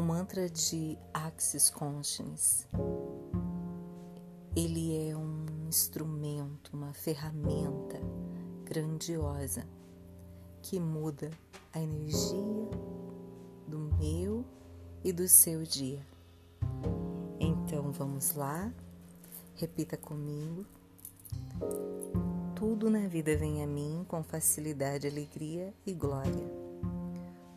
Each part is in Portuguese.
mantra de Axis Consciousness. Ele é um instrumento, uma ferramenta grandiosa que muda a energia do meu e do seu dia. Então vamos lá, repita comigo. Tudo na vida vem a mim com facilidade, alegria e glória.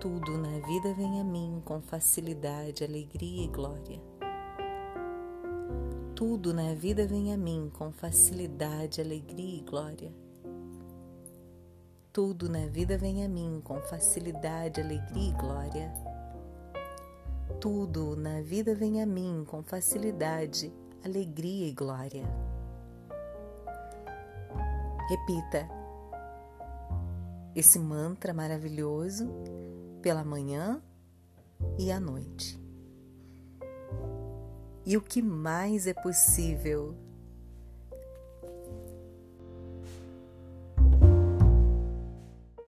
Tudo na vida vem a mim com facilidade, alegria e glória. Tudo na vida vem a mim com facilidade, alegria e glória. Tudo na vida vem a mim com facilidade, alegria e glória. Tudo na vida vem a mim com facilidade, alegria e glória. Repita esse mantra maravilhoso pela manhã e à noite. E o que mais é possível